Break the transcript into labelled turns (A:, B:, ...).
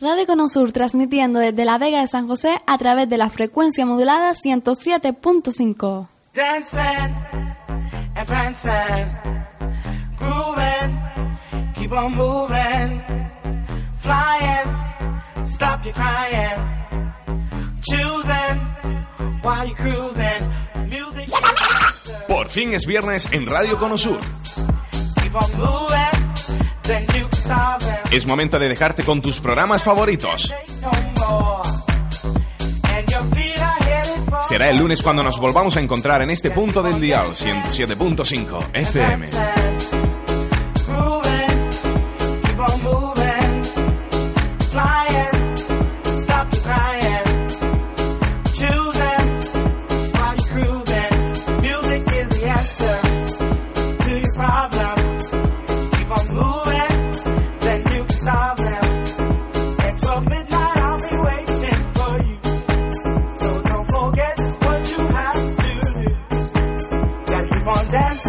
A: Radio Conosur transmitiendo desde la Vega de San José a través de la frecuencia modulada 107.5.
B: Dancing and prancing, grooving, keep on moving, flying, stop your crying, choosing while you're cruising, music.
C: Por fin es viernes en Radio Conosur. Es momento de dejarte con tus programas favoritos. Será el lunes cuando nos volvamos a encontrar en este punto del dial 107.5 FM.
B: dance.